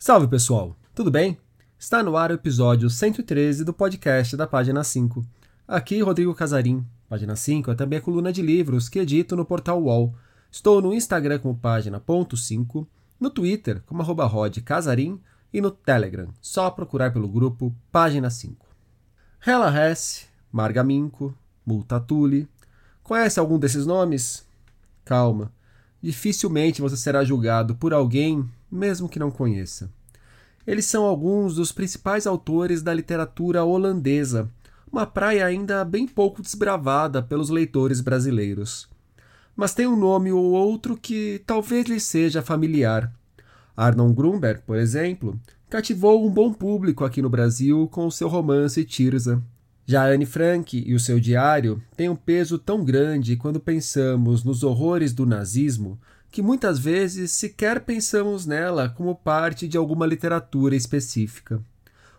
Salve pessoal, tudo bem? Está no ar o episódio 113 do podcast da Página 5. Aqui Rodrigo Casarim. Página 5 é também a coluna de livros que edito no portal UOL. Estou no Instagram como página.5, no Twitter como arroba Casarim e no Telegram, só procurar pelo grupo Página 5. Hela Hesse, Marga Minko, Multatuli. Conhece algum desses nomes? Calma. Dificilmente você será julgado por alguém, mesmo que não conheça. Eles são alguns dos principais autores da literatura holandesa, uma praia ainda bem pouco desbravada pelos leitores brasileiros. Mas tem um nome ou outro que talvez lhe seja familiar. Arnon Grunberg, por exemplo, cativou um bom público aqui no Brasil com o seu romance Tirza. Já Anne Frank e o seu diário têm um peso tão grande quando pensamos nos horrores do nazismo que muitas vezes sequer pensamos nela como parte de alguma literatura específica.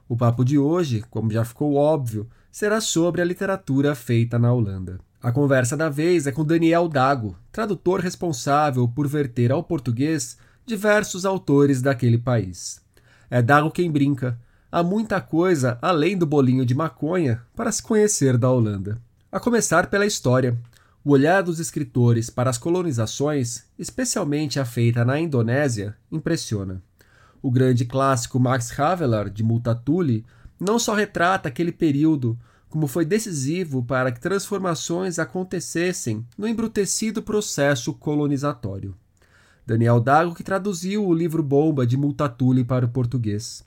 O papo de hoje, como já ficou óbvio, será sobre a literatura feita na Holanda. A conversa da vez é com Daniel Dago, tradutor responsável por verter ao português diversos autores daquele país. É Dago quem brinca. Há muita coisa além do bolinho de maconha para se conhecer da Holanda. A começar pela história. O olhar dos escritores para as colonizações, especialmente a feita na Indonésia, impressiona. O grande clássico Max Havelaar, de Multatuli, não só retrata aquele período, como foi decisivo para que transformações acontecessem no embrutecido processo colonizatório. Daniel Dago que traduziu o livro Bomba de Multatuli para o português.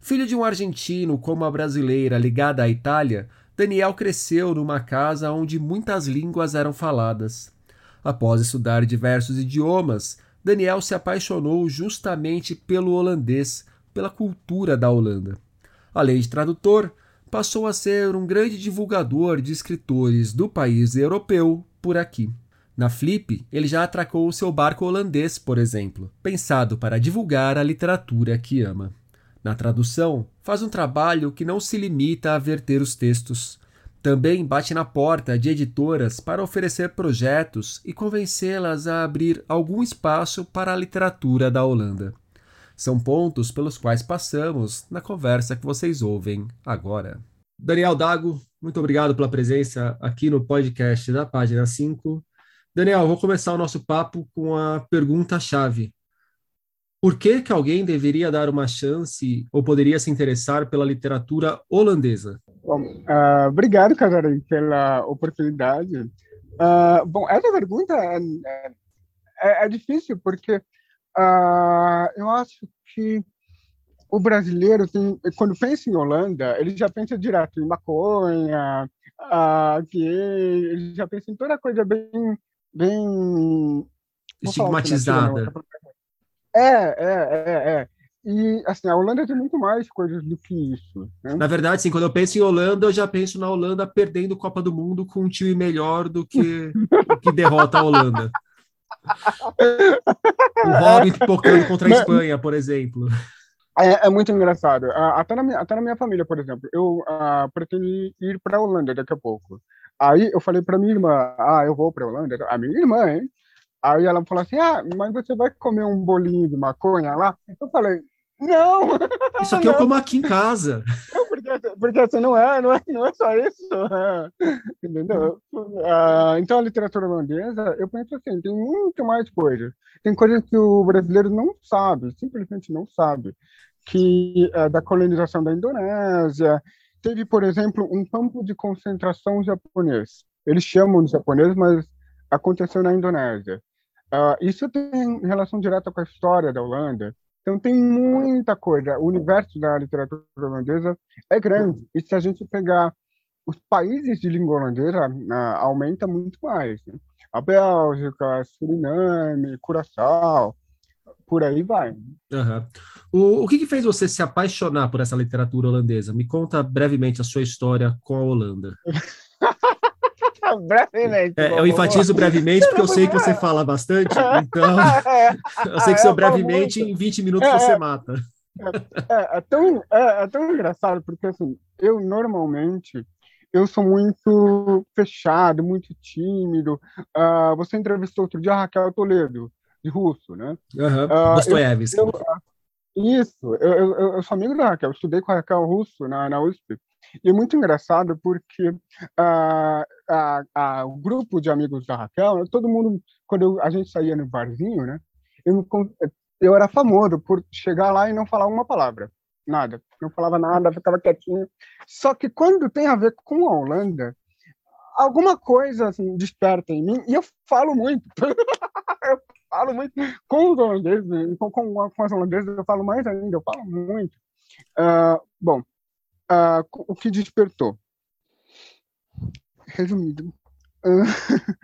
Filho de um argentino como a brasileira ligada à Itália, Daniel cresceu numa casa onde muitas línguas eram faladas. Após estudar diversos idiomas, Daniel se apaixonou justamente pelo holandês, pela cultura da Holanda. Além de tradutor, passou a ser um grande divulgador de escritores do país europeu por aqui. Na Flip, ele já atracou o seu barco holandês, por exemplo, pensado para divulgar a literatura que ama. Na tradução, faz um trabalho que não se limita a verter os textos. Também bate na porta de editoras para oferecer projetos e convencê-las a abrir algum espaço para a literatura da Holanda. São pontos pelos quais passamos na conversa que vocês ouvem agora. Daniel Dago, muito obrigado pela presença aqui no podcast da página 5. Daniel, vou começar o nosso papo com a pergunta-chave. Por que, que alguém deveria dar uma chance ou poderia se interessar pela literatura holandesa? Bom, uh, obrigado, Casarim, pela oportunidade. Uh, bom, essa pergunta é, é, é difícil porque uh, eu acho que o brasileiro, tem, quando pensa em Holanda, ele já pensa direto em maconha, uh, gay, ele já pensa em toda coisa bem... bem estigmatizada. É, é, é, é. E, assim, a Holanda tem muito mais coisas do que isso. Né? Na verdade, sim, quando eu penso em Holanda, eu já penso na Holanda perdendo Copa do Mundo com um time melhor do que, que derrota a Holanda. o Robin pipocando contra a Espanha, por exemplo. É, é, muito engraçado. Até na, minha, até na minha família, por exemplo, eu uh, pretendo ir para a Holanda daqui a pouco. Aí eu falei para minha irmã, ah, eu vou para a Holanda. A minha irmã, hein? Aí ela falou assim: Ah, mas você vai comer um bolinho de maconha lá? Eu falei: Não! Isso aqui não. eu como aqui em casa. porque, porque assim, não é, não é, não é só isso. Entendeu? Uh, então, a literatura holandesa, eu penso assim: tem muito mais coisas. Tem coisas que o brasileiro não sabe, simplesmente não sabe. Que é da colonização da Indonésia. Teve, por exemplo, um campo de concentração japonês. Eles chamam de japonês, mas aconteceu na Indonésia. Uh, isso tem relação direta com a história da Holanda. Então tem muita coisa. O universo da literatura holandesa é grande. E se a gente pegar os países de língua holandesa, uh, aumenta muito mais. Né? A Bélgica, Suriname, Curaçao, por aí vai. Uhum. O, o que, que, fez você se apaixonar por essa literatura holandesa? Me conta brevemente a sua história com a Holanda. brevemente. É, eu enfatizo brevemente porque eu sei que você fala bastante, então eu sei que seu brevemente em 20 minutos você é, mata. É, é, tão, é, é tão engraçado porque assim, eu normalmente eu sou muito fechado, muito tímido. Uh, você entrevistou outro dia a Raquel Toledo, de russo, né? Uhum. Uh, Dostoiévski. Isso, eu, eu, eu sou amigo da Raquel, eu estudei com a Raquel Russo na, na USP. E é muito engraçado porque uh, a, a, o grupo de amigos da Raquel, todo mundo, quando eu, a gente saía no barzinho, né, eu, eu era famoso por chegar lá e não falar uma palavra, nada. Não falava nada, ficava quietinho. Só que quando tem a ver com a Holanda, alguma coisa assim, desperta em mim, e eu falo muito. eu falo muito com os holandeses, com, com, com as holandesas eu falo mais ainda, eu falo muito. Uh, bom, uh, o que despertou? Resumido, uh,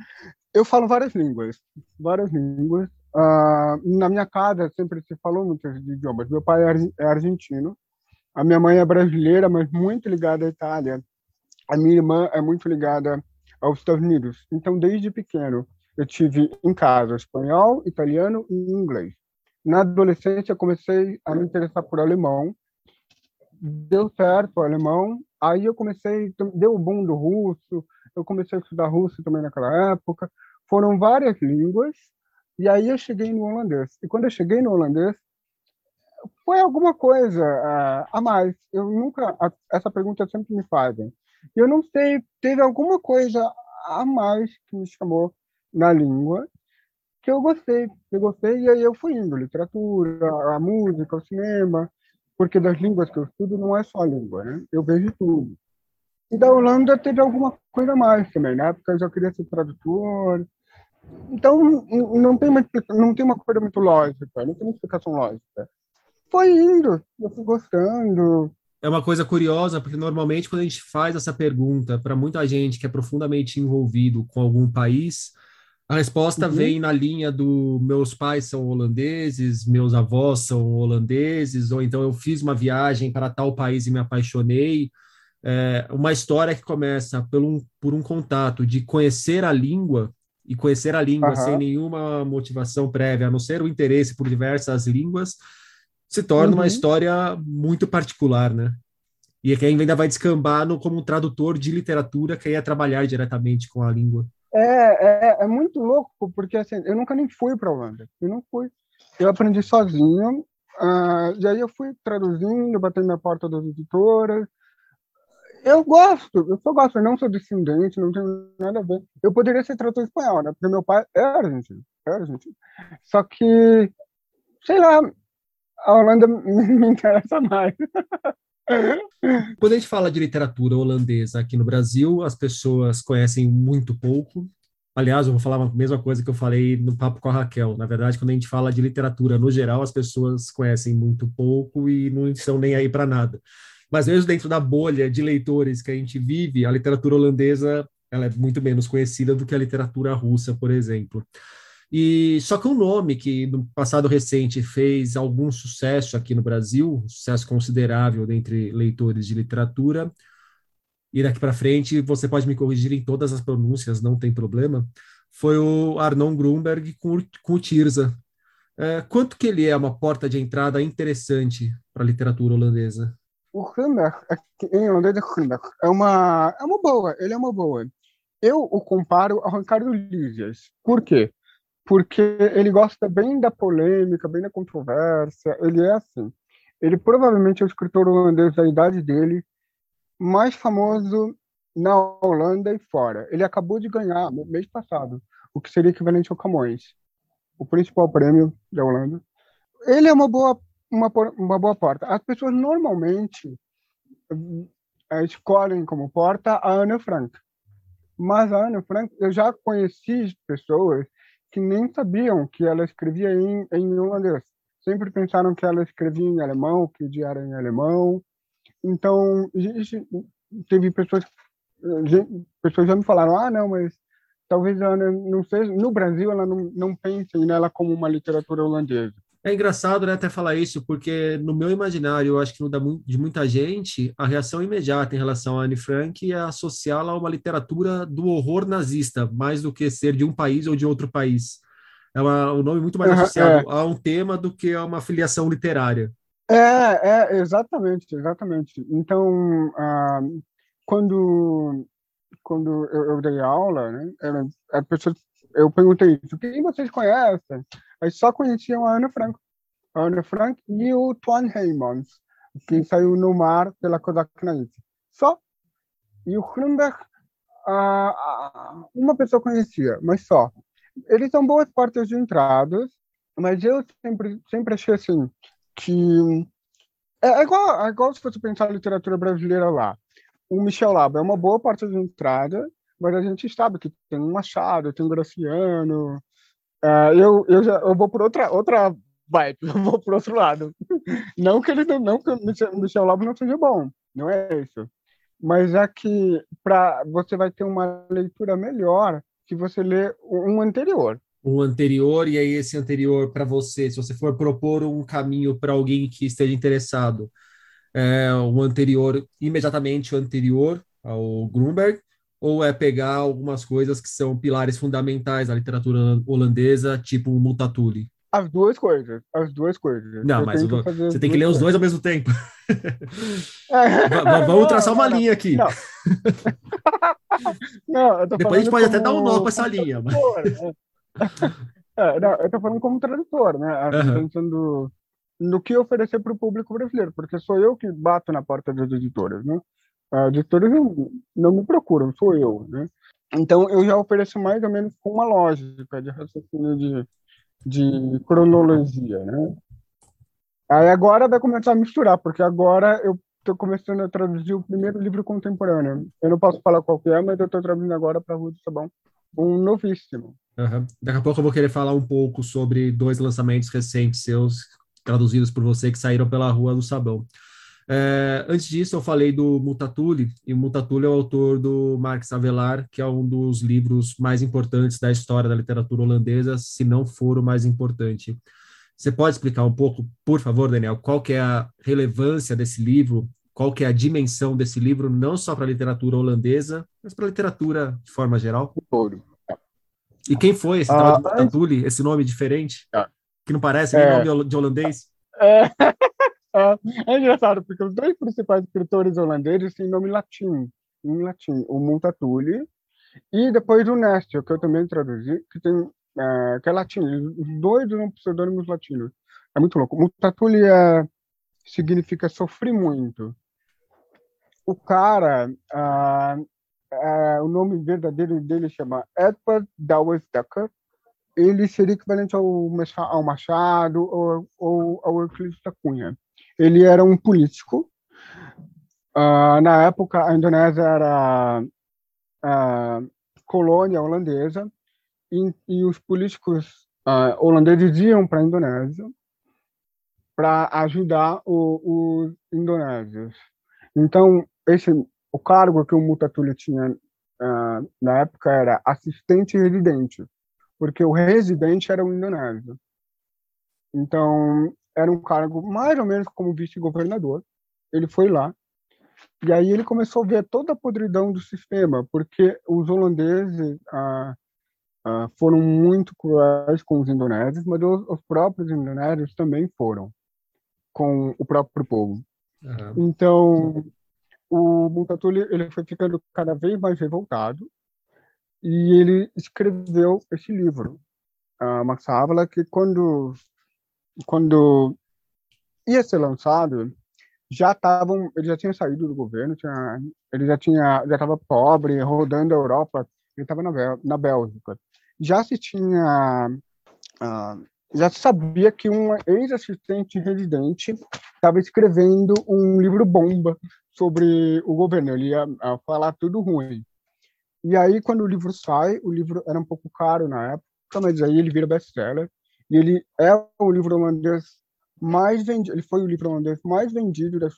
eu falo várias línguas, várias línguas. na minha casa sempre se falou muitos idiomas. Meu pai é, é argentino, a minha mãe é brasileira, mas muito ligada à Itália. A minha irmã é muito ligada aos Estados Unidos. Então, desde pequeno, eu tive em casa espanhol, italiano e inglês. Na adolescência, comecei a me interessar por alemão. Deu certo o alemão. Aí eu comecei, deu o boom do russo. Eu comecei a estudar russo também naquela época. Foram várias línguas. E aí eu cheguei no holandês. E quando eu cheguei no holandês, foi alguma coisa uh, a mais. Eu nunca, a, essa pergunta sempre me fazem. Eu não sei, teve alguma coisa a mais que me chamou na língua que eu gostei, eu gostei e aí eu fui indo, literatura, a música, o cinema, porque das línguas que eu estudo não é só a língua, né? Eu vejo tudo. E da Holanda teve alguma coisa mais também, né? Porque eu já queria ser tradutor. Então não tem uma não tem uma coisa muito lógica, não tem uma explicação lógica. Foi indo, eu fui gostando, é uma coisa curiosa, porque normalmente quando a gente faz essa pergunta para muita gente que é profundamente envolvido com algum país, a resposta uhum. vem na linha do meus pais são holandeses, meus avós são holandeses, ou então eu fiz uma viagem para tal país e me apaixonei. É uma história que começa por um, por um contato de conhecer a língua e conhecer a língua uhum. sem nenhuma motivação prévia, a não ser o interesse por diversas línguas, se torna uhum. uma história muito particular, né? E que ainda vai descambar no, como um tradutor de literatura que ia trabalhar diretamente com a língua. É, é, é muito louco, porque assim, eu nunca nem fui para a Holanda. Eu não fui. Eu aprendi sozinho, uh, e aí eu fui traduzindo, batendo na porta das editoras. Eu gosto, eu só gosto, eu não sou descendente, não tenho nada a ver. Eu poderia ser tradutor espanhol, né? Porque meu pai é argentino, é argentino. Só que, sei lá, a Holanda me interessa mais. Quando a gente fala de literatura holandesa aqui no Brasil, as pessoas conhecem muito pouco. Aliás, eu vou falar a mesma coisa que eu falei no papo com a Raquel. Na verdade, quando a gente fala de literatura no geral, as pessoas conhecem muito pouco e não estão nem aí para nada. Mas mesmo dentro da bolha de leitores que a gente vive, a literatura holandesa ela é muito menos conhecida do que a literatura russa, por exemplo. E só que um nome que no passado recente fez algum sucesso aqui no Brasil, um sucesso considerável dentre leitores de literatura, e daqui para frente você pode me corrigir em todas as pronúncias, não tem problema, foi o Arnon Grunberg com, com o Tirza. É, quanto que ele é uma porta de entrada interessante para a literatura holandesa? O Grunberg, em holandês é Grunberg, é uma, é uma boa, ele é uma boa. Eu o comparo ao Ricardo Lízias. Por quê? porque ele gosta bem da polêmica, bem da controvérsia. Ele é assim. Ele provavelmente é o escritor holandês da idade dele mais famoso na Holanda e fora. Ele acabou de ganhar, no mês passado, o que seria equivalente ao Camões, o principal prêmio da Holanda. Ele é uma boa, uma, uma boa porta. As pessoas normalmente eh, escolhem como porta a Ana Frank. Mas a Ana Frank, eu já conheci pessoas que nem sabiam que ela escrevia em, em holandês. Sempre pensaram que ela escrevia em alemão, que o diário em alemão. Então, teve pessoas, pessoas já me falaram, ah, não, mas talvez ela não seja, no Brasil ela não, não pense nela como uma literatura holandesa. É engraçado, né, até falar isso, porque no meu imaginário, eu acho que no de muita gente, a reação imediata em relação a Anne Frank é associá-la a uma literatura do horror nazista, mais do que ser de um país ou de outro país. É uma, um nome muito mais associado é. a um tema do que a uma filiação literária. É, é exatamente, exatamente. Então, ah, quando quando eu, eu, dei aula, né, a pessoa, eu perguntei isso, quem vocês conhecem? Aí só conheciam a Ana Franco. Anne Frank e o Twan Heymans, que saiu no mar pela Kodak Knight. Só. E o Kronberg, ah, uma pessoa conhecia, mas só. Eles são boas portas de entradas, mas eu sempre, sempre achei assim que é, é igual, é igual se você pensar a literatura brasileira lá. O Michel Labo é uma boa porta de entrada, mas a gente sabe que tem um Machado, tem um Graciano. Uh, eu, eu, já, eu vou por outra, outra vibe, eu vou por outro lado. Não que ele não que o Michel Labo não seja bom, não é isso. Mas é que pra, você vai ter uma leitura melhor se você ler um anterior. Um anterior, e aí esse anterior para você, se você for propor um caminho para alguém que esteja interessado, é, o anterior, imediatamente o anterior ao Grunberg, ou é pegar algumas coisas que são pilares fundamentais da literatura holandesa, tipo o Multatuli? As duas coisas, as duas coisas. Não, eu mas vou, você tem que ler os dois ao mesmo tempo. É. Vamos traçar uma não, linha aqui. Não. não Depois a gente pode até dar um nó com essa linha. Mas... Né? É, não, eu estou falando como tradutor, né? Uhum. Pensando no que oferecer para o público brasileiro, porque sou eu que bato na porta das editoras, né? As editoras não, me procuram, sou eu, né? Então eu já ofereço mais ou menos com uma lógica de raciocínio de de cronologia, né? Aí agora vai começar a misturar, porque agora eu estou começando a traduzir o primeiro livro contemporâneo. Eu não posso falar qual é, mas eu estou traduzindo agora para a Rua do Sabão, um novíssimo. Uhum. Daqui a pouco eu vou querer falar um pouco sobre dois lançamentos recentes seus, traduzidos por você, que saíram pela Rua do Sabão. É, antes disso, eu falei do Multatuli, e o Multatuli é o autor do Marx Avelar, que é um dos livros mais importantes da história da literatura holandesa, se não for o mais importante. Você pode explicar um pouco, por favor, Daniel, qual que é a relevância desse livro, qual que é a dimensão desse livro, não só para a literatura holandesa, mas para a literatura de forma geral? Ouro. E quem foi esse tal de ah, Multatuli, esse nome diferente, ah. que não parece nem é. nome de holandês? É. É, é, engraçado, porque os dois principais escritores holandeses têm nome latim, em latim, o Multatuli e depois o Néstor, que eu também traduzi, que, tem, é, que é. Os dois são pseudônimos latinos. É muito louco. Multatuli é, significa sofrer muito. O cara, ah, é, o nome verdadeiro dele chama Edward Dawes Decker, ele seria equivalente ao, ao Machado ou, ou ao Euclides da Cunha. Ele era um político. Uh, na época, a Indonésia era uh, colônia holandesa e, e os políticos uh, holandeses iam para a Indonésia para ajudar os indonésios. Então, esse o cargo que o Multatuli tinha na época era assistente residente, porque o residente era o indonésio. Então, era um cargo mais ou menos como vice-governador. Ele foi lá e aí ele começou a ver toda a podridão do sistema, porque os holandeses ah, ah, foram muito cruéis com os indonésios, mas os, os, próprios indonésios também foram com o próprio povo. Uhum. Então, o Multatuli ele foi ficando cada vez mais revoltado e ele escreveu esse livro, a Max Havela, que quando quando ia ser lançado, já estavam, ele já tinha saído do governo, tinha, ele já tinha, já estava pobre, rodando a Europa, ele estava na, na Bélgica. Já se tinha, uh, já se sabia que um ex-assistente residente estava escrevendo um livro bomba sobre o governo, ele ia uh, falar tudo ruim. E aí, quando o livro sai, o livro era um pouco caro na época, mas aí ele vira best-seller, e ele é o livro holandês mais vendido, ele foi o livro holandês mais vendido da,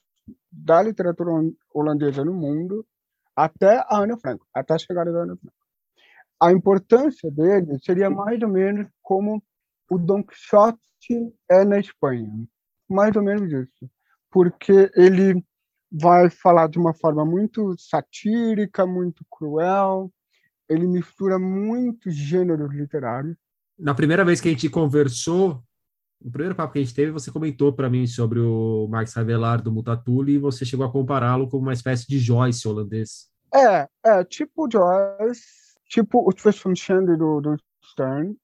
da literatura holandesa no mundo até a Ana Frank, até a chegada da Ana Frank. A importância dele seria mais ou menos como o Don Quixote é na Espanha, mais ou menos isso, porque ele vai falar de uma forma muito satírica, muito cruel, ele mistura muitos gêneros literários, na primeira vez que a gente conversou, no primeiro papo que a gente teve, você comentou para mim sobre o Max Havelaar do Multatuli e você chegou a compará-lo com uma espécie de Joyce holandês. É, é tipo Joyce, tipo o from Shandy do, do Stern.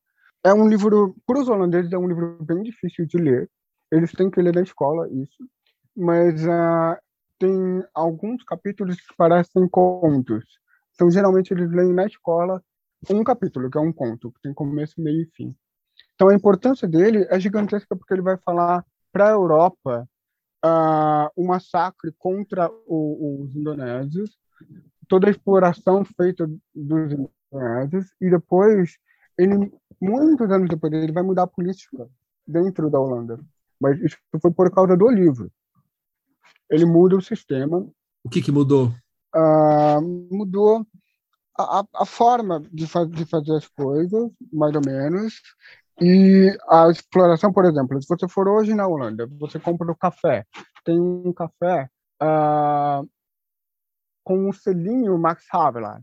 É um livro, para os holandeses, é um livro bem difícil de ler. Eles têm que ler na escola isso, mas uh, tem alguns capítulos que parecem contos. Então, geralmente, eles leem na escola um capítulo, que é um conto, que tem começo, meio e fim. Então, a importância dele é gigantesca porque ele vai falar para a Europa uh, o massacre contra o, os indonésios, toda a exploração feita dos indonésios, e depois, ele, muitos anos depois, ele vai mudar a política dentro da Holanda. Mas isso foi por causa do livro. Ele muda o sistema. O que, que mudou? Uh, mudou a, a forma de, de fazer as coisas, mais ou menos, e a exploração, por exemplo, se você for hoje na Holanda, você compra o café, tem um café uh, com um selinho Max Havelaar.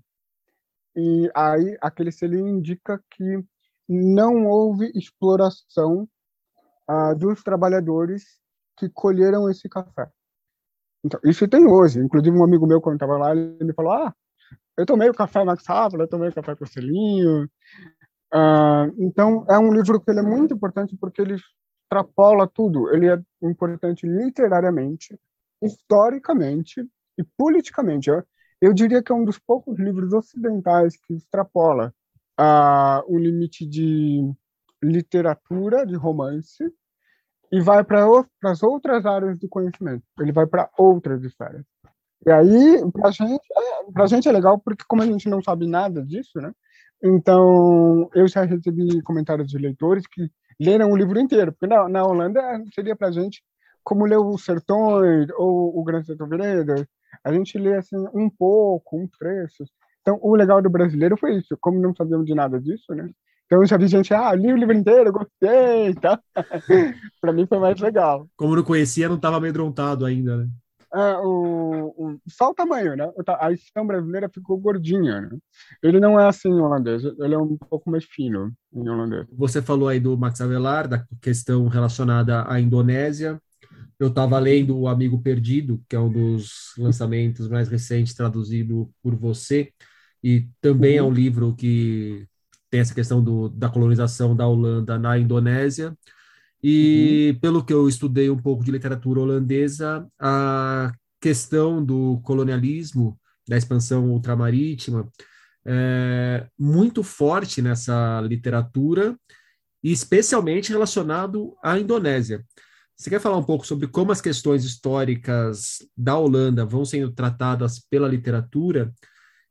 E aí aquele selinho indica que não houve exploração uh, dos trabalhadores que colheram esse café. Então, isso tem hoje. Inclusive, um amigo meu, quando estava lá, ele me falou: Ah, eu tomei o café Max Havelaar, eu tomei o café com o selinho. Uh, então, é um livro que ele é muito importante porque ele extrapola tudo. Ele é importante literariamente, historicamente e politicamente. Eu, eu diria que é um dos poucos livros ocidentais que extrapola uh, o limite de literatura, de romance, e vai para as outras áreas do conhecimento. Ele vai para outras esferas. E aí, para gente, é, a gente é legal porque, como a gente não sabe nada disso, né? Então, eu já recebi comentários de leitores que leram o livro inteiro, porque na, na Holanda seria para a gente como ler o Sertões ou o Grande Sertão Veredas, a gente lê assim um pouco, um trecho. Então, o legal do brasileiro foi isso, como não sabíamos de nada disso, né? Então, eu já vi gente, ah, li o livro inteiro, gostei, tá? para mim foi mais legal. Como não conhecia, não estava amedrontado ainda, né? Ah, o, o, só o tamanho, né? A edição brasileira ficou gordinha, né? Ele não é assim em holandês, ele é um pouco mais fino em holandês. Você falou aí do Max Avelar, da questão relacionada à Indonésia. Eu estava lendo O Amigo Perdido, que é um dos lançamentos mais recentes traduzido por você, e também uhum. é um livro que tem essa questão do, da colonização da Holanda na Indonésia. E uhum. pelo que eu estudei um pouco de literatura holandesa, a questão do colonialismo, da expansão ultramarítima, é muito forte nessa literatura, e especialmente relacionado à Indonésia. Você quer falar um pouco sobre como as questões históricas da Holanda vão sendo tratadas pela literatura?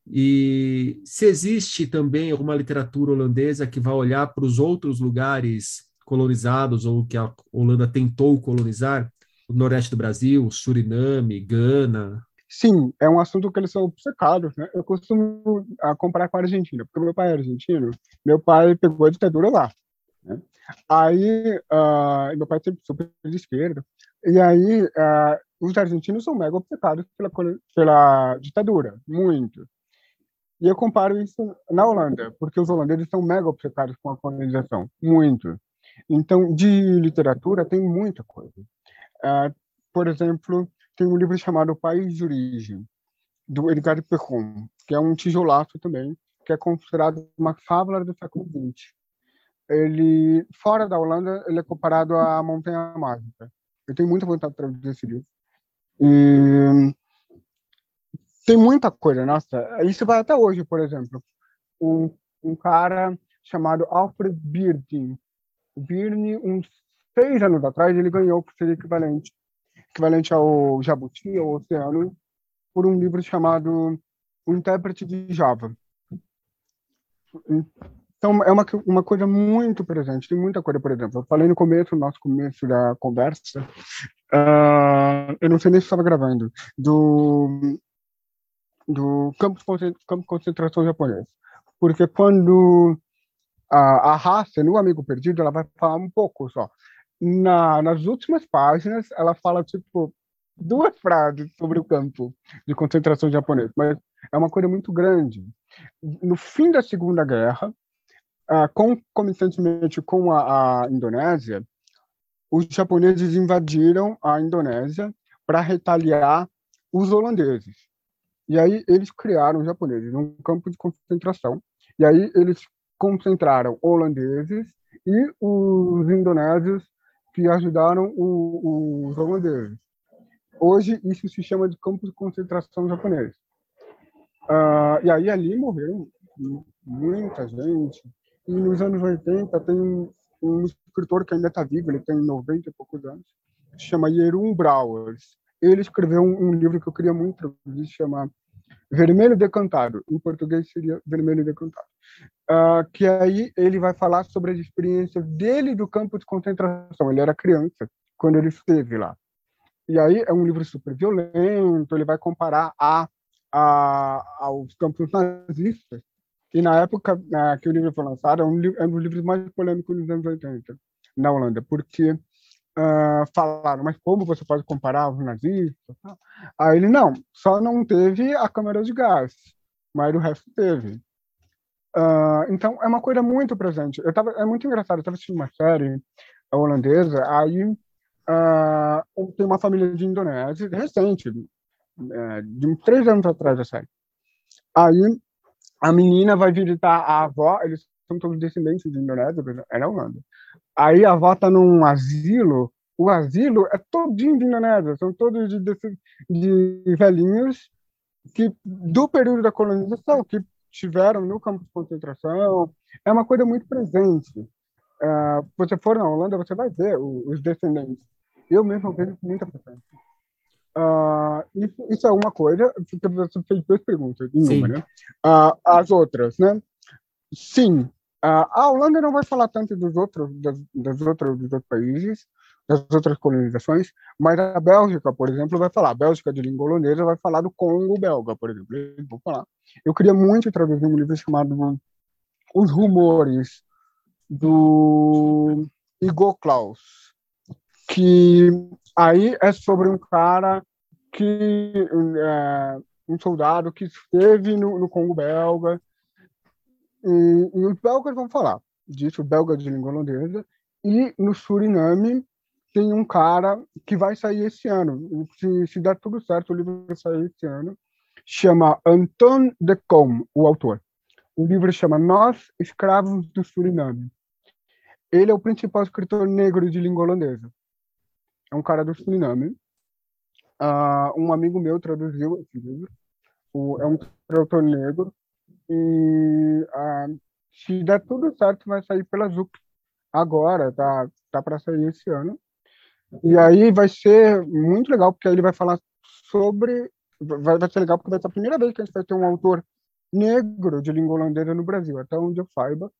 E se existe também alguma literatura holandesa que vai olhar para os outros lugares colonizados ou que a Holanda tentou colonizar, o Nordeste do Brasil, Suriname, Gana. Sim, é um assunto que eles são obcecados, né? Eu costumo a, comparar com a Argentina, porque meu pai é argentino, meu pai pegou a ditadura lá, né? Aí, uh, meu pai sempre super de esquerda, e aí uh, os argentinos são mega obcecados pela, pela ditadura, muito. E eu comparo isso na Holanda, porque os holandeses são mega obcecados com a colonização, muito. Então, de literatura tem muita coisa. Uh, por exemplo, tem um livro chamado País de Origem, do Edgar Perron, que é um tijolaço também, que é considerado uma fábula do século XX. Ele, fora da Holanda, ele é comparado à Montanha Mágica. Eu tenho muita vontade de traduzir esse livro. E tem muita coisa, nossa. Isso vai até hoje, por exemplo. Um, um cara chamado Alfred Birding, o Birne, uns seis anos atrás, ele ganhou, que seria equivalente, equivalente ao Jabuti, ao Oceano, por um livro chamado O Intérprete de Java. Então, é uma, uma coisa muito presente, tem muita coisa, por exemplo. Eu falei no começo, no nosso começo da conversa, uh, eu não sei nem se estava gravando, do, do campo de, concentração japonês. Porque quando a, a raça no Amigo Perdido, ela vai falar um pouco só. Na, nas últimas páginas, ela fala, tipo, duas frases sobre o campo de concentração japonês, mas é uma coisa muito grande. No fim da Segunda Guerra, uh, concomitantemente com a, a Indonésia, os japoneses invadiram a Indonésia para retaliar os holandeses. E aí eles criaram os japoneses num campo de concentração. E aí eles concentraram holandeses e os indonésios que ajudaram o, os holandeses. Hoje, isso se chama de campo de concentração japonês. Uh, e aí, ali morreram muita gente. E nos anos 80, tem um, um escritor que ainda está vivo, ele tem 90 e poucos anos, se chama Jeroen Brouwers. Ele escreveu um, um, livro que eu queria muito, se chama Vermelho Decantado. Em português seria Vermelho Decantado. Uh, que aí ele vai falar sobre as experiências dele do campo de concentração. Ele era criança quando ele esteve lá. E aí é um livro super violento, ele vai comparar a, a aos campos nazistas. E na época uh, que o livro foi lançado, é um, é um dos livros mais polêmicos dos anos 80, na Holanda, porque uh, falaram, mas como você pode comparar os nazistas? Aí ele, não, só não teve a câmara de gás, mas o resto teve. Uh, então, é uma coisa muito presente. Eu tava, é muito engraçado, eu estava assistindo uma série holandesa, aí uh, tem uma família de Indonésia, recente, é, de três anos atrás da série. Aí a menina vai visitar a avó, eles são todos descendentes de Indonésia, na Holanda. Aí a avó está num asilo, o asilo é todinho de Indonésia, são todos de, de, velhinhos que do período da colonização, que estiveram no campo de concentração. É uma coisa muito presente. Uh, você for na Holanda, você vai ver os descendentes. Eu mesmo vejo muita presença. Uh, isso, isso, é uma coisa, porque você fez duas perguntas, em uma, né? Uh, as outras, né? Sim, a Holanda não vai falar tanto dos outros, das, das outras, dos outros países, das outras colonizações, mas a Bélgica, por exemplo, vai falar. A Bélgica de língua holandesa vai falar do Congo belga, por exemplo. Eu vou falar. Eu queria muito traduzir um livro chamado Os Rumores, do Igor Klaus, que aí é sobre um cara que é, um soldado que esteve no, no Congo belga e, e, os belgas vão falar disso, belga de língua holandesa e no Suriname tem um cara que vai sair esse ano. Se, se der tudo certo, o livro vai sair esse ano. Chama Anton de Com, o autor. O livro chama Nós, Escravos do Suriname. Ele é o principal escritor negro de língua holandesa. É um cara do Suriname. Uh, um amigo meu traduziu esse livro. O, é um tradutor negro. E uh, se der tudo certo, vai sair pela Zuc agora, tá, tá para sair esse ano. E aí vai ser muito legal, porque aí ele vai falar sobre. Vai, vai ser legal, porque vai ser a primeira vez que a gente vai ter um autor negro de língua holandesa no Brasil, até onde eu saiba.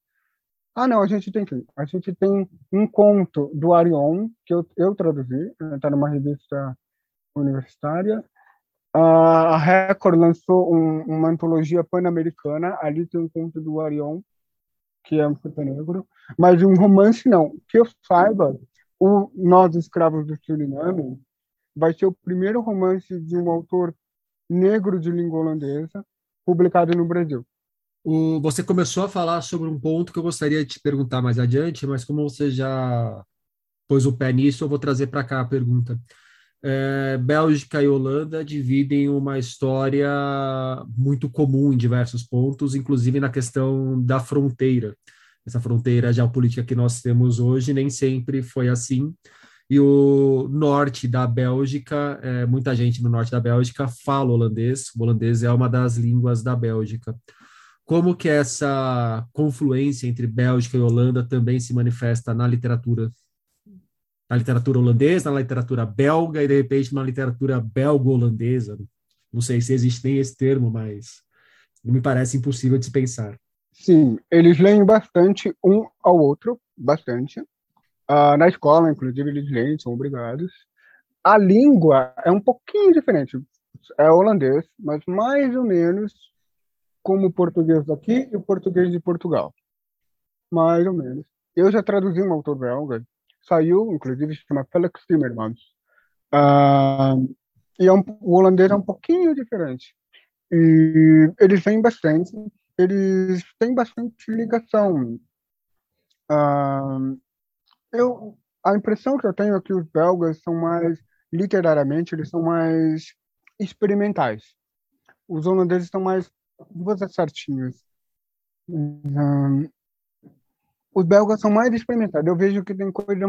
Ah, não, a gente tem que. A gente tem um conto do Arion, que eu, eu traduzi, está numa revista universitária. A Record lançou um, uma antologia pan-americana, ali tem um conto do Arion, que é um negro, mas um romance não. Que eu saiba, o Nós Escravos do Suriname vai ser o primeiro romance de um autor negro de língua holandesa publicado no Brasil. Você começou a falar sobre um ponto que eu gostaria de te perguntar mais adiante, mas como você já pôs o pé nisso, eu vou trazer para cá a pergunta. É, Bélgica e Holanda dividem uma história muito comum em diversos pontos, inclusive na questão da fronteira essa fronteira geopolítica que nós temos hoje nem sempre foi assim. E o norte da Bélgica, é, muita gente no norte da Bélgica fala holandês, o holandês é uma das línguas da Bélgica. Como que essa confluência entre Bélgica e Holanda também se manifesta na literatura? Na literatura holandesa, na literatura belga e, de repente, na literatura belgo-holandesa? Não sei se existe nem esse termo, mas me parece impossível de se pensar. Sim, eles leem bastante um ao outro, bastante. Uh, na escola, inclusive, eles leem, são obrigados. A língua é um pouquinho diferente. É holandês, mas mais ou menos como o português daqui e o português de Portugal. Mais ou menos. Eu já traduzi um autor belga, saiu, inclusive, se chama Felix Timmermans. Uh, e é um, o holandês é um pouquinho diferente. E eles vêm bastante eles têm bastante ligação. Uh, eu, a impressão que eu tenho é que os belgas são mais, literariamente, eles são mais experimentais. Os holandeses são mais, dizer certinhos. Uh, os belgas são mais experimentais. Eu vejo que tem coisa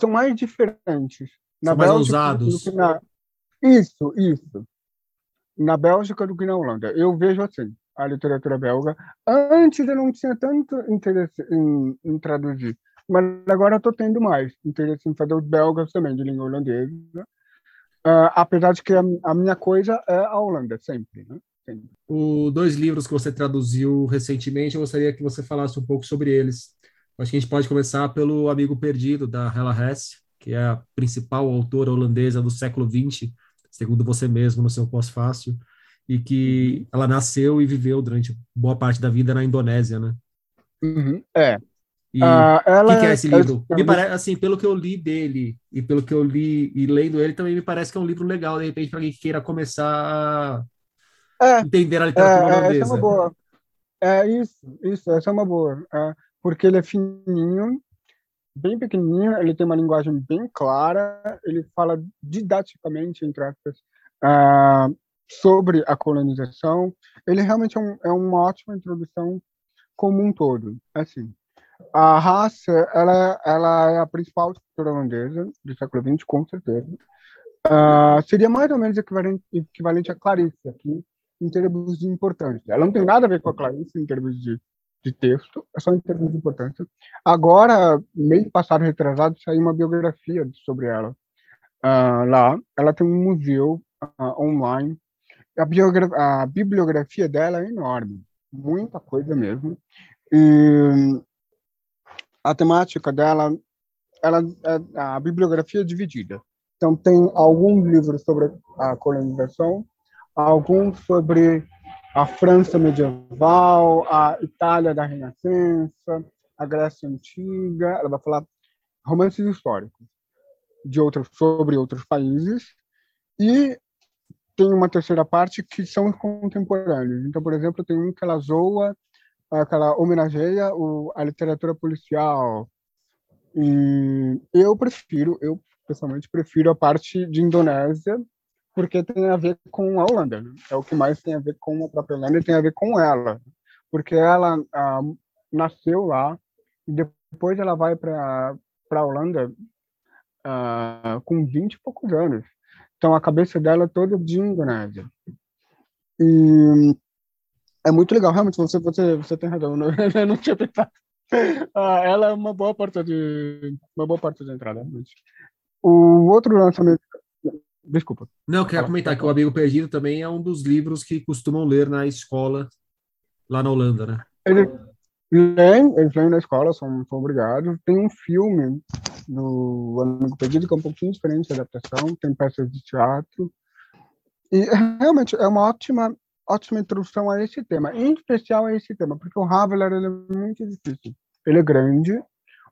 são mais diferentes. Na são Bélgica, mais ousados. Na... Isso, isso. Na Bélgica do que na Holanda. Eu vejo assim, a literatura belga. Antes eu não tinha tanto interesse em, em traduzir, mas agora estou tendo mais interesse em fazer os belgas também, de língua holandesa. Uh, apesar de que a, a, minha coisa é a Holanda, sempre. Né? Os dois livros que você traduziu recentemente, eu gostaria que você falasse um pouco sobre eles. Acho que a gente pode começar pelo Amigo Perdido, da Hella Hesse, que é a principal autora holandesa do século XX, segundo você mesmo no seu pós-fácil, e que ela nasceu e viveu durante boa parte da vida na Indonésia, né? Uhum, é. E ah, o que, que, é esse livro? Me parece, assim, pelo que eu li dele e pelo que eu li e lendo ele, também me parece que é um livro legal, de repente, para quem queira começar é, entender a literatura é, holandesa. Essa é uma boa. É isso, isso, essa é uma boa. É, porque ele é fininho, bem pequenininho, ele tem uma linguagem bem clara, ele fala didaticamente, entre aspas, uh, sobre a colonização. Ele realmente é, um, é, uma ótima introdução como um todo. Assim, a raça, ela, ela é a principal escritora holandesa do século XX, com certeza. Uh, seria mais ou menos equivalente, equivalente a Clarice aqui, em termos de importância. Ela não tem nada a ver com a Clarice em termos de de texto, é só em termos de importância. Agora, mês passado, retrasado, saiu uma biografia sobre ela. Uh, lá, ela tem um museu uh, online. A, a, bibliografia dela é enorme, muita coisa mesmo. E a temática dela, ela, é, a bibliografia é dividida. Então, tem alguns livros sobre a colonização, alguns sobre a França medieval, a Itália da Renascença, a Grécia Antiga. Ela vai falar romances históricos de outros, sobre outros países. E tem uma terceira parte que são os contemporâneos. Então, por exemplo, tem um que ela zoa, que ela homenageia o, a literatura policial. E eu prefiro, eu pessoalmente prefiro a parte de Indonésia, porque tem a ver com a Holanda. É o que mais tem a ver com a própria Holanda e tem a ver com ela. Porque ela ah, nasceu lá e depois ela vai para a Holanda ah, com 20 e poucos anos. Então a cabeça dela é toda de Indonésia. E é muito legal, realmente, você, você, você tem razão, eu não tinha pensado. Ah, ela é uma boa porta de uma boa porta de entrada, realmente. O outro lançamento Desculpa. Não, eu queria comentar que o Amigo Perdido também é um dos livros que costumam ler na escola lá na Holanda, né? Eles leem, eles leem na escola, são, são obrigados. Tem um filme do Amigo Perdido que é um pouquinho diferente da adaptação, tem peças de teatro. E realmente é uma ótima, ótima introdução a esse tema, em especial a esse tema, porque o Haveler é muito difícil. Ele é grande,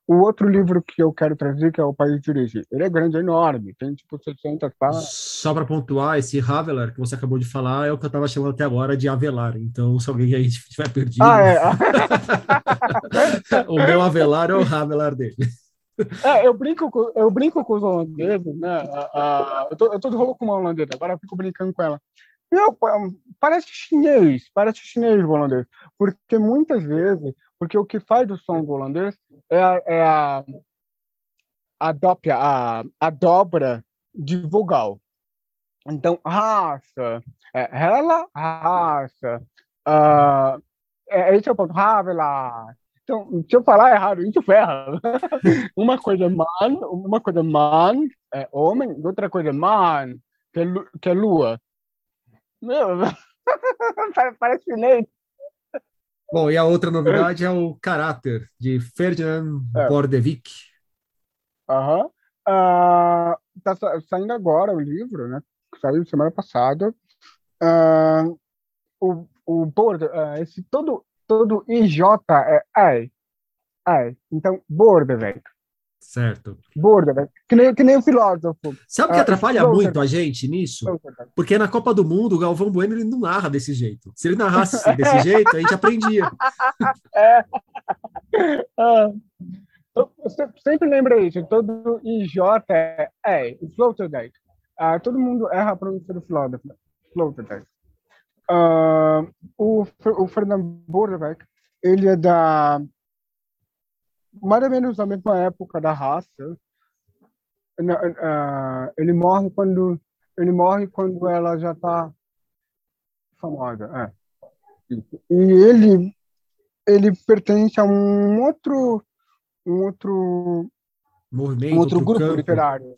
o outro livro que eu quero trazer, que é O País de Origem, ele é grande, é enorme, tem tipo 600 páginas. Só para pontuar, esse Havelar que você acabou de falar é o que eu estava chamando até agora de Avelar. Então, se alguém aí estiver perdido. Ah, é. o meu Avelar é o Havelar dele. É, eu brinco com, eu brinco com os holandeses, né? A, a, eu, tô, eu tô de rolo com uma holandesa, agora eu fico brincando com ela. Meu, parece chinês, parece chinês o holandês. Porque muitas vezes, porque o que faz o som do holandês é a, é a, a, dopia, a, a dobra de vogal. Então, raça, é, ela, raça, uh, é, esse é o ponto, Havela. Então, se eu falar errado, isso ferra. uma coisa man, uma coisa man, é homem, outra coisa man, que é, que é lua. Meu, parece chinês. Bom, e a outra novidade é o caráter de Ferdinand é. Bordevik. Aham. Uhum. Uh, tá saindo agora o livro, né? Saiu semana passada. Uh, o o uh, esse todo todo IJ é ai, ai. Então Bordevik. Certo. Borda, né? Que nem, que nem o filósofo. Sabe o que ah, atrapalha muito a gente nisso? Porque na Copa do Mundo, o Galvão Bueno ele não narra desse jeito. Se ele narrasse desse jeito, a gente aprendia. É. Ah. sempre lembra isso. Todo IJ é, é Sloterdijk. Ah, todo mundo erra a pronúncia do Sloterdijk. Ah, o, o Fernando Bordewijk, ele é da mais ou menos na mesma época da raça, ele morre quando ele morre quando ela já está famosa. É. E ele ele pertence a um outro um outro movimento, um outro grupo campo. literário.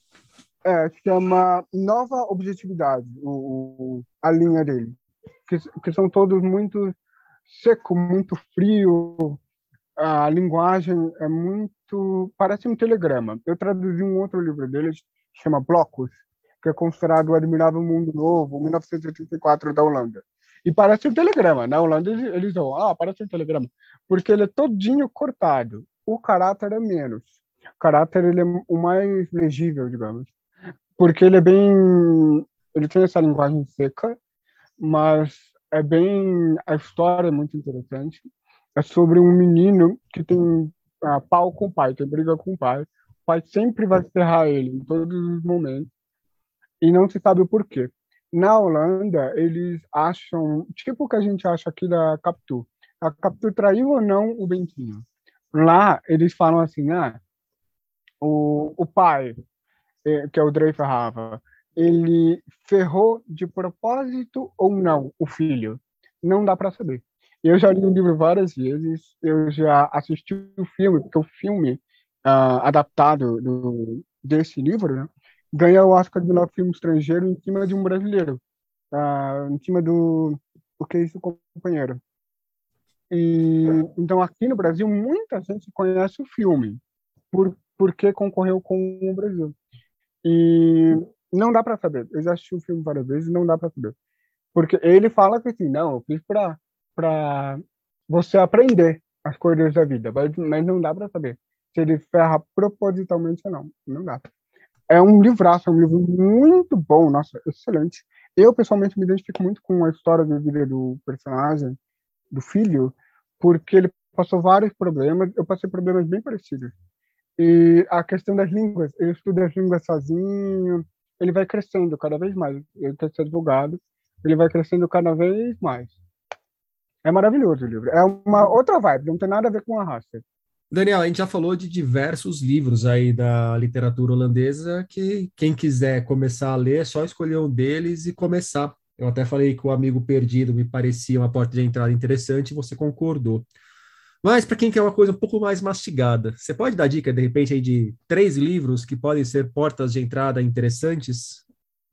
É, chama Nova Objetividade, o, o, a linha dele. Que, que são todos muito seco, muito frio. A linguagem é muito. parece um telegrama. Eu traduzi um outro livro dele, chama Blocos, que é considerado o Admirável Mundo Novo, 1984, da Holanda. E parece um telegrama. Na Holanda eles vão, ah, parece um telegrama. Porque ele é todinho cortado. O caráter é menos. O caráter ele é o mais legível, digamos porque ele é bem. Ele tem essa linguagem seca, mas é bem. A história é muito interessante. É sobre um menino que tem uh, pau com o pai, tem briga com o pai. O pai sempre vai ferrar ele em todos os momentos e não se sabe o porquê. Na Holanda, eles acham, tipo o que a gente acha aqui da Capitu. A Capitu traiu ou não o Bentinho? Lá, eles falam assim, ah, o, o pai é, que é o Drey Ferrava, ele ferrou de propósito ou não o filho? Não dá para saber. Eu já li o livro várias vezes, eu já assisti o filme, porque o filme uh, adaptado do, desse livro né, ganha o Oscar de melhor filme estrangeiro em cima de um brasileiro, uh, em cima do O Que é Isso, Companheiro. E, então, aqui no Brasil, muita gente conhece o filme, por, porque concorreu com o Brasil. E não dá para saber. Eu já assisti o filme várias vezes e não dá para saber. Porque ele fala que assim, não, eu fiz para para você aprender as coisas da vida, mas, mas não dá para saber se ele ferra propositalmente ou não. Não dá. É um livraço, é um livro muito bom, nossa, excelente. Eu, pessoalmente, me identifico muito com a história da vida do personagem, do filho, porque ele passou vários problemas, eu passei problemas bem parecidos. E a questão das línguas, ele estuda as línguas sozinho, ele vai crescendo cada vez mais. Ele quer ser advogado, ele vai crescendo cada vez mais. É maravilhoso o livro. É uma outra vibe, não tem nada a ver com a raça. Daniel, a gente já falou de diversos livros aí da literatura holandesa que quem quiser começar a ler é só escolher um deles e começar. Eu até falei que o Amigo Perdido me parecia uma porta de entrada interessante e você concordou. Mas para quem quer uma coisa um pouco mais mastigada, você pode dar dica, de repente, aí de três livros que podem ser portas de entrada interessantes?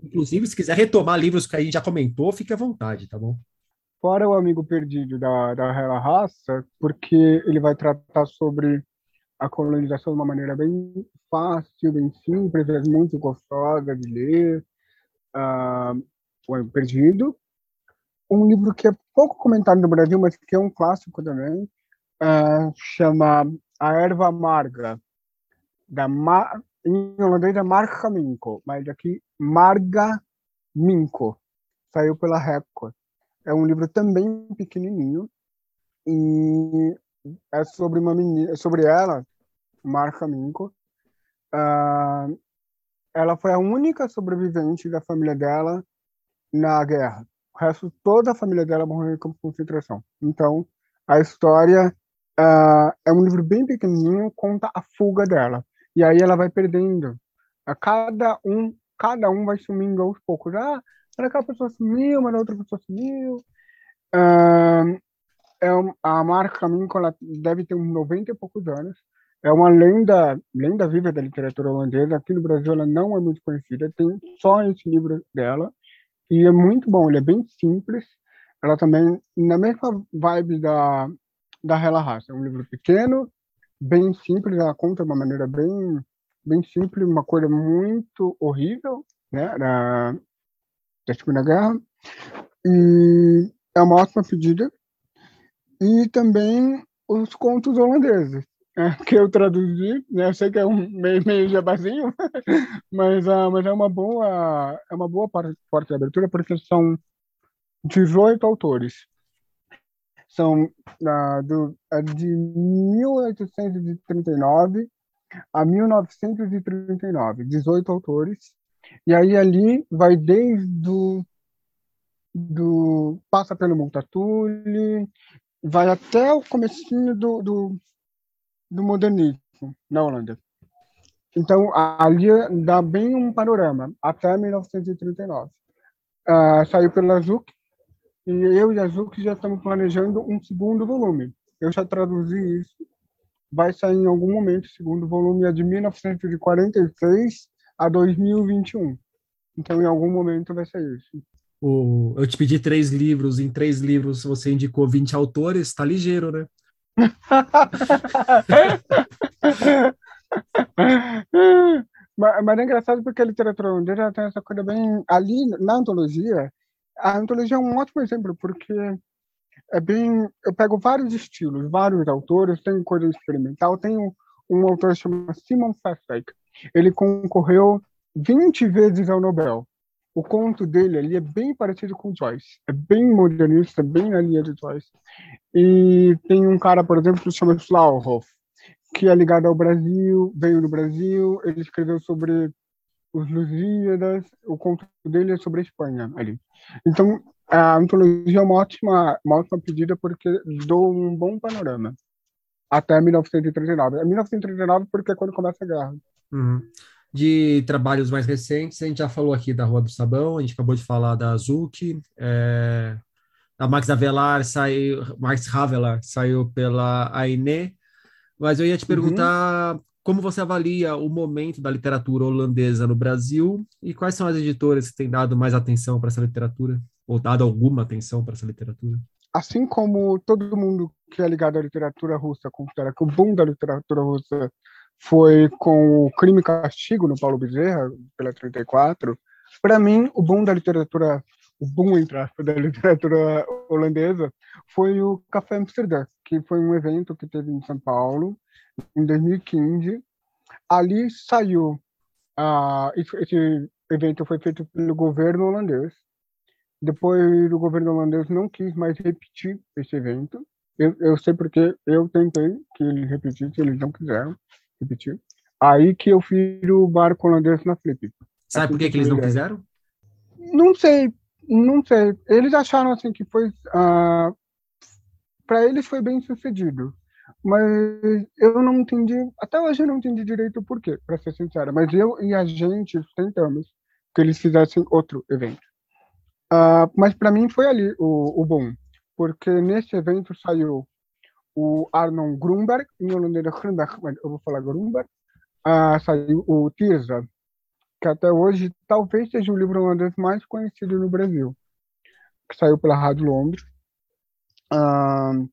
Inclusive, se quiser retomar livros que a gente já comentou, fique à vontade, tá bom? Fora o Amigo Perdido da, da Hela Raça, porque ele vai tratar sobre a colonização de uma maneira bem fácil, bem simples, é muito gostosa de ler. Uh, o Amigo Perdido. Um livro que é pouco comentado no Brasil, mas que é um clássico também, uh, chama A Erva Amarga, da em holandês é Marga Minko, mas aqui Marga Minko, saiu pela Record. É um livro também pequenininho e é sobre uma menina, sobre ela, Marga Minko. Uh, ela foi a única sobrevivente da família dela na guerra. O resto, toda a família dela morreu em campo de concentração. Então, a história Uh, é um livro bem pequenininho, conta a fuga dela. E aí ela vai perdendo. A cada um, cada um vai sumindo aos poucos. Ah, para aquela pessoa sumiu, mas a outra pessoa sumiu. Uh, é um, a marca Caminho, ela deve ter uns 90 e poucos anos. É uma lenda, lenda viva da literatura holandesa. Aqui no Brasil ela não é muito conhecida, tem só esse livro dela. E é muito bom, ele é bem simples. Ela também, na mesma vibe da da Hela Raça. É um livro pequeno, bem simples, ela conta de uma maneira bem, bem simples, uma coisa muito horrível, né, da Segunda Guerra. E é uma ótima pedida. E também os contos holandeses, né, que eu traduzi, né, eu sei que é um meio, meio jabazinho, mas, uh, mas é uma boa, é uma boa parte, parte da abertura, porque são 18 autores são ah, do, de 1839 a 1939, 18 autores. E aí ali vai desde o do passa pelo Multatuli, vai até o comecinho do, do, do modernismo na Holanda. então, ali dá bem um panorama, até 1939. Uh, saiu pela Zuc, e eu e a Zuc já estamos planejando um segundo volume. Eu já traduzi isso, vai sair em algum momento, o segundo volume é de 1946 a 2021. Então, em algum momento vai sair isso. O, eu te pedi três livros, em três livros você indicou 20 autores, tá ligeiro, né? mas, mas, é engraçado porque a literatura holandesa tem essa coisa bem. Ali, na antologia, a antologia é um ótimo exemplo, porque é bem. Eu pego vários estilos, vários autores, tem coisa experimental. Tem um, um autor chamado Simon Fasek. Ele concorreu 20 vezes ao Nobel. O conto dele ali é bem parecido com Joyce. É bem modernista, bem na linha de Joyce. E tem um cara, por exemplo, que se chama Flauhoff, que é ligado ao Brasil, veio do Brasil, ele escreveu sobre os Lusíadas, o conto dele é sobre a Espanha ali. Então, a antologia é uma ótima, uma ótima pedida porque dou um bom panorama até 1939. É 1939 porque é quando começa a guerra. Uhum. De trabalhos mais recentes, a gente já falou aqui da Rua do Sabão, a gente acabou de falar da Azuki, é, a Max Avelar saiu, Max Havelar saiu pela Aine, mas eu ia te uhum. perguntar uhum. como você avalia o momento da literatura holandesa no Brasil e quais são as editoras que têm dado mais atenção para essa literatura, ou dado alguma atenção para essa literatura? Assim como todo mundo que é ligado à literatura russa considera que o boom da literatura russa foi com o Crime e Castigo, no Paulo Bezerra, pela 34, para mim, o boom da literatura o boom, entre aspas, da literatura holandesa foi o Café Amsterdã, que foi um evento que teve em São Paulo em 2015. Ali saiu, uh, esse evento foi feito pelo governo holandês. Depois o governo holandês não quis mais repetir esse evento. Eu, eu sei porque eu tentei que eles repetissem, eles não quiseram repetir. Aí que eu fiz o barco holandês na Flip. Sabe assim por que, que eles não quiseram? Não sei, não sei. Eles acharam assim que foi. Ah, para eles foi bem sucedido. Mas eu não entendi. Até hoje eu não entendi direito o porquê, para ser sincera. Mas eu e a gente tentamos que eles fizessem outro evento. Uh, mas para mim foi ali o, o bom. Porque nesse evento saiu o Arnon Grunberg, em holandês eu vou falar Grunberg. Uh, saiu o Tirza, que até hoje talvez seja o livro holandês mais conhecido no Brasil, que saiu pela Rádio Londres. Uh,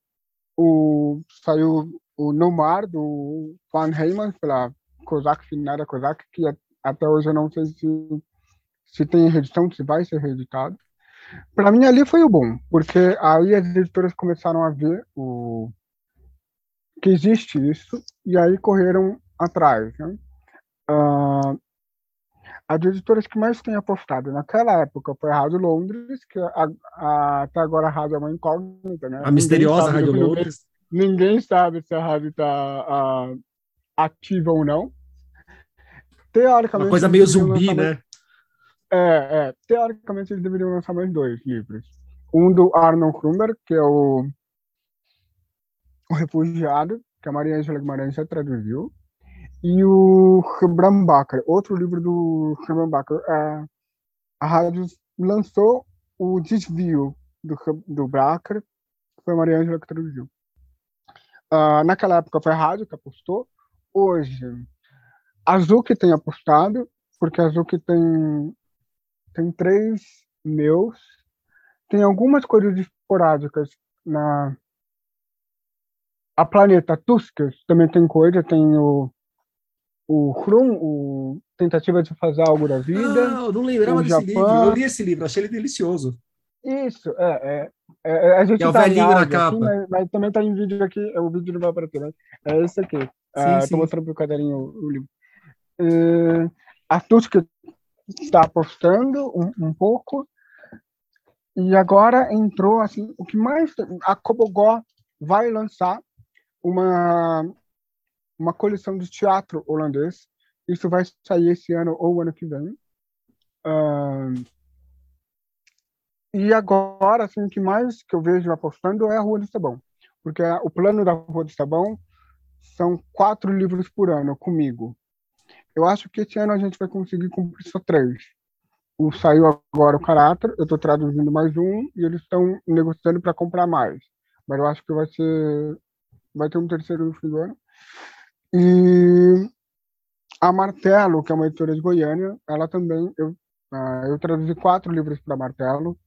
o, saiu o No Mar, do Van Heyman, pela Kozak, Finada Kozak, que até hoje eu não sei se, se tem reedição, se vai ser reeditado. Para mim, ali foi o bom, porque aí as editoras começaram a ver o, que existe isso, e aí correram atrás. Né? Uh, as editoras que mais têm apostado naquela época foi a Rádio Londres, que a, a, até agora a rádio é uma incógnita, né? A misteriosa Rádio Londres. Ninguém sabe se a rádio está uh, ativa ou não. Teoricamente. Uma coisa meio zumbi, né? É, é, teoricamente eles deveriam lançar mais dois livros. Um do Arnon Krumberg, que é o, o Refugiado, que a Maria Angela Guimarães já traduziu e o Bakker, outro livro do Bram Bakker. A, rádio lançou o desvio do, do Bakker, foi a Maria Ângela que traduziu. Uh, naquela época foi a rádio que apostou. Hoje, a Zuc tem apostado, porque a Zuc tem, tem três meus. Tem algumas coisas esporádicas na. A Planeta Tuskas também tem coisa, tem o o Krum, o Tentativa de Fazer Algo da Vida. Ah, eu não lembrava desse Japão. livro. Eu li esse livro, achei ele delicioso. Isso, é. é, é a gente é o tá velhinho na capa. Aqui, mas, mas, também tá em vídeo aqui, é o vídeo não vai aparecer, né? É esse aqui. Sim, ah, sim. Tô mostrando pro caderninho o, o livro. É, a Tusk está postando um, um pouco. E agora entrou, assim, o que mais... A Cobogó vai lançar uma uma coleção de teatro holandês. Isso vai sair esse ano ou ano que vem. Uh, e agora, assim, o que mais que eu vejo apostando é a Rua do Sabão. Porque o plano da Rua do Sabão são quatro livros por ano comigo. Eu acho que esse ano a gente vai conseguir cumprir só três. O saiu agora o caráter, eu estou traduzindo mais um e eles estão negociando para comprar mais. Mas eu acho que vai ser vai ter um terceiro do ano. E a Martelo, que é uma editora de Goiânia, ela também eu uh, eu traduzi quatro livros para Martelo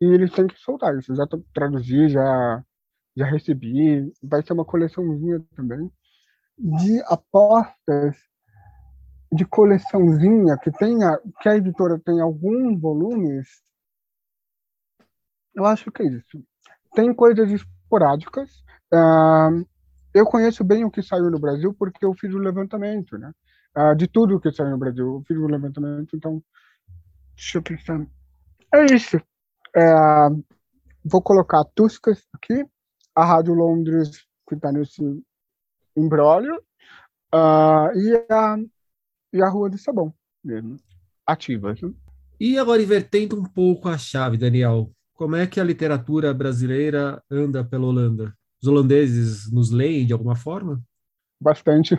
e eles têm que soltar isso. Eu já traduzi, já já recebi. Vai ser uma coleçãozinha também de apostas de coleçãozinha que tenha que a editora tem alguns volumes. Eu acho que é isso. Tem coisas esporádicas. Uh, eu conheço bem o que saiu no Brasil porque eu fiz o levantamento, né? Uh, de tudo o que saiu no Brasil, eu fiz o levantamento. Então, deixa eu pensar. É isso. Uh, vou colocar Tuscas aqui a Rádio Londres, que está nesse embrólio, uh, e, a, e a Rua do Sabão, mesmo, ativa. E agora, invertendo um pouco a chave, Daniel, como é que a literatura brasileira anda pela Holanda? Os holandeses nos leem de alguma forma? Bastante.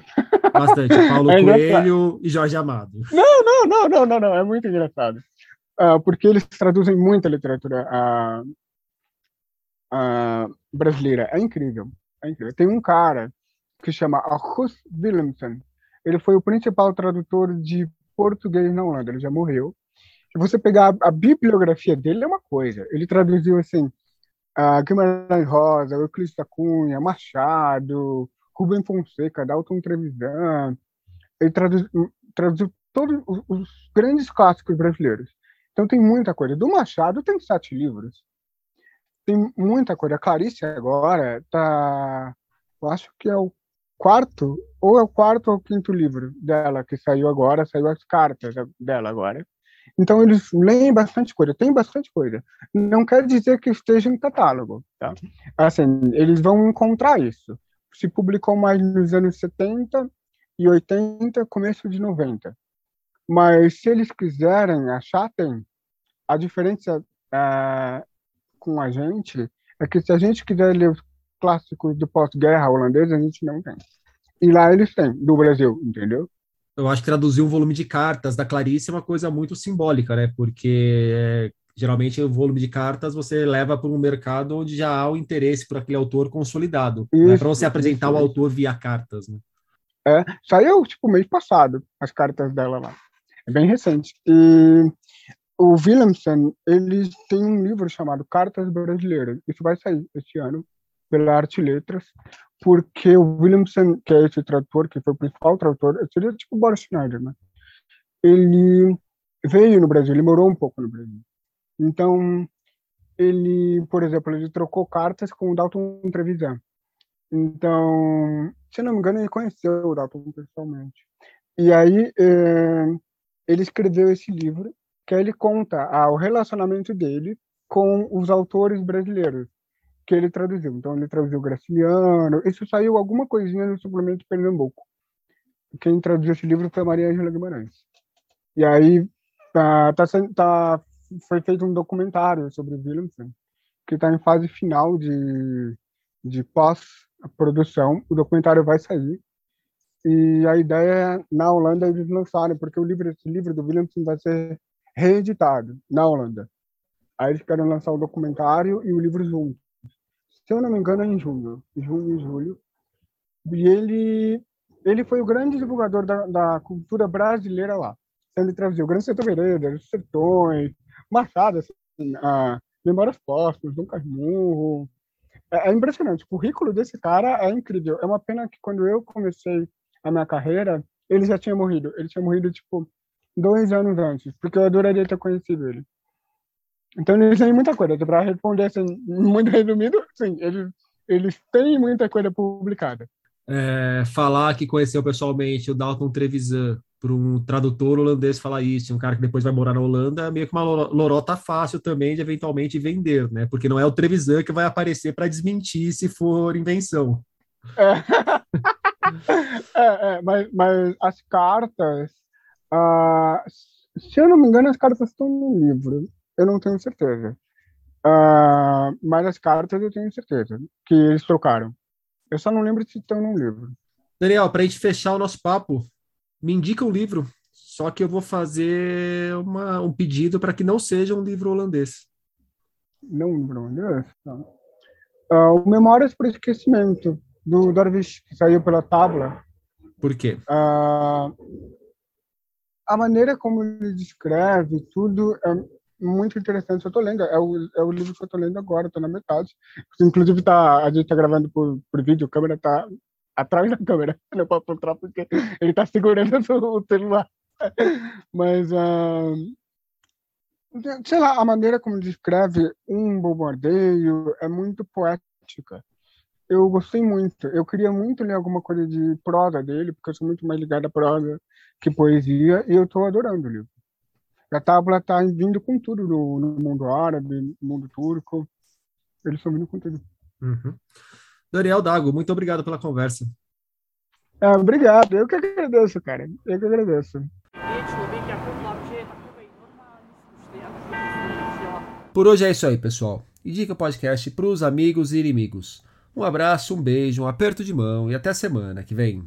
Bastante. Paulo é Coelho e Jorge Amado. Não, não, não, não, não, não. É muito engraçado. Uh, porque eles traduzem muita literatura uh, uh, brasileira. É incrível, é incrível. Tem um cara que chama August Willemsen. Ele foi o principal tradutor de português na Holanda. Ele já morreu. Se você pegar a, a bibliografia dele, é uma coisa. Ele traduziu, assim, uh, Guimarães Rosa, Euclides da Cunha, Machado, Rubem Fonseca, Dalton Trevisan. Ele traduz, traduziu todos os, os grandes clássicos brasileiros. Então tem muita coisa. Do Machado tem sete livros tem muita coisa. A Clarice agora tá. Eu acho que é o quarto, ou é o quarto ou o quinto livro dela que saiu agora, saiu as cartas dela agora. Então eles leem bastante coisa, tem bastante coisa. Não quer dizer que esteja em catálogo, tá? Assim, eles vão encontrar isso. Se publicou mais nos anos 70 e 80, começo de 90. Mas se eles quiserem achar, tem. A diferença é, com a gente é que se a gente quiser ler os clássicos do pós-guerra holandês, a gente não tem. E lá eles têm, do Brasil, entendeu? Eu acho que traduzir um volume de cartas da Clarice é uma coisa muito simbólica, né? Porque é, geralmente o volume de cartas você leva para um mercado onde já há o interesse por aquele autor consolidado. Isso, não é para você apresentar isso, o autor via cartas, né? É, saiu tipo mês passado as cartas dela lá. É bem recente. E o Williamson, ele tem um livro chamado Cartas Brasileiras. Isso vai sair este ano pela Arte Letras, porque o Williamson, que é esse tradutor, que foi o principal tradutor, seria tipo o Boris Schneider, né? Ele veio no Brasil, ele morou um pouco no Brasil. Então, ele, por exemplo, ele trocou cartas com o Dalton Trevisan. Então, se não me engano, ele conheceu o Dalton pessoalmente. E aí, é, ele escreveu esse livro que ele conta ah, o relacionamento dele com os autores brasileiros que ele traduziu. Então, ele traduziu Graciliano. Isso saiu alguma coisinha no suplemento Pernambuco. Quem traduziu esse livro foi a Maria Angela Guimarães. E aí, tá, tá, tá, foi feito um documentário sobre o Williamson, que está em fase final de, de pós-produção. O documentário vai sair. E a ideia é, na Holanda, eles lançarem, porque o livro, esse livro do Williamson vai ser reeditado na Holanda. Aí eles querem lançar o documentário e o livro juntos. Se eu não me engano, é em junho, junho e julho. E ele, ele foi o grande divulgador da, da cultura brasileira lá. Ele traduziu Grande Sertão Veredas, Sertões, Machado, assim, a Memórias Póstumas, Dom Casmurro. É, é impressionante. O currículo desse cara é incrível. É uma pena que quando eu comecei a minha carreira, ele já tinha morrido. Ele tinha morrido, tipo, dois anos antes, porque eu adoraria ter conhecido ele. Então eles têm muita coisa. Para responder assim, muito resumido, sim, eles, eles têm muita coisa publicada. É, falar que conheceu pessoalmente o Dalton Trevisan para um tradutor holandês falar isso, um cara que depois vai morar na Holanda, é meio que uma lorota fácil também de eventualmente vender, né? Porque não é o Trevisan que vai aparecer para desmentir se for invenção. É. é, é mas, mas as cartas Uh, se eu não me engano, as cartas estão no livro. Eu não tenho certeza. Uh, mas as cartas eu tenho certeza que eles trocaram. Eu só não lembro se estão no livro. Daniel, para a gente fechar o nosso papo, me indica um livro, só que eu vou fazer uma, um pedido para que não seja um livro holandês. Não um livro holandês? Não. Uh, o Memórias para Esquecimento, do Darvish, que saiu pela Tábua. Por quê? Uh, a maneira como ele descreve tudo é muito interessante. Eu estou lendo, é o, é o livro que eu estou lendo agora, estou na metade. Inclusive, tá, a gente está gravando por, por vídeo, a câmera está atrás da câmera, não posso mostrar porque ele está segurando o celular. Mas, uh, sei lá, a maneira como descreve um bombardeio é muito poética. Eu gostei muito. Eu queria muito ler alguma coisa de prosa dele, porque eu sou muito mais ligado à prosa que poesia, e eu estou adorando o livro. A Tábula está vindo com tudo no, no, mundo árabe, no mundo turco. Eles estão vindo com tudo. Uhum. Daniel Dago, muito obrigado pela conversa. É, obrigado. Eu que agradeço, cara. Eu que agradeço. Por hoje é isso aí, pessoal. Indica o podcast para os amigos e inimigos. Um abraço, um beijo, um aperto de mão e até semana que vem.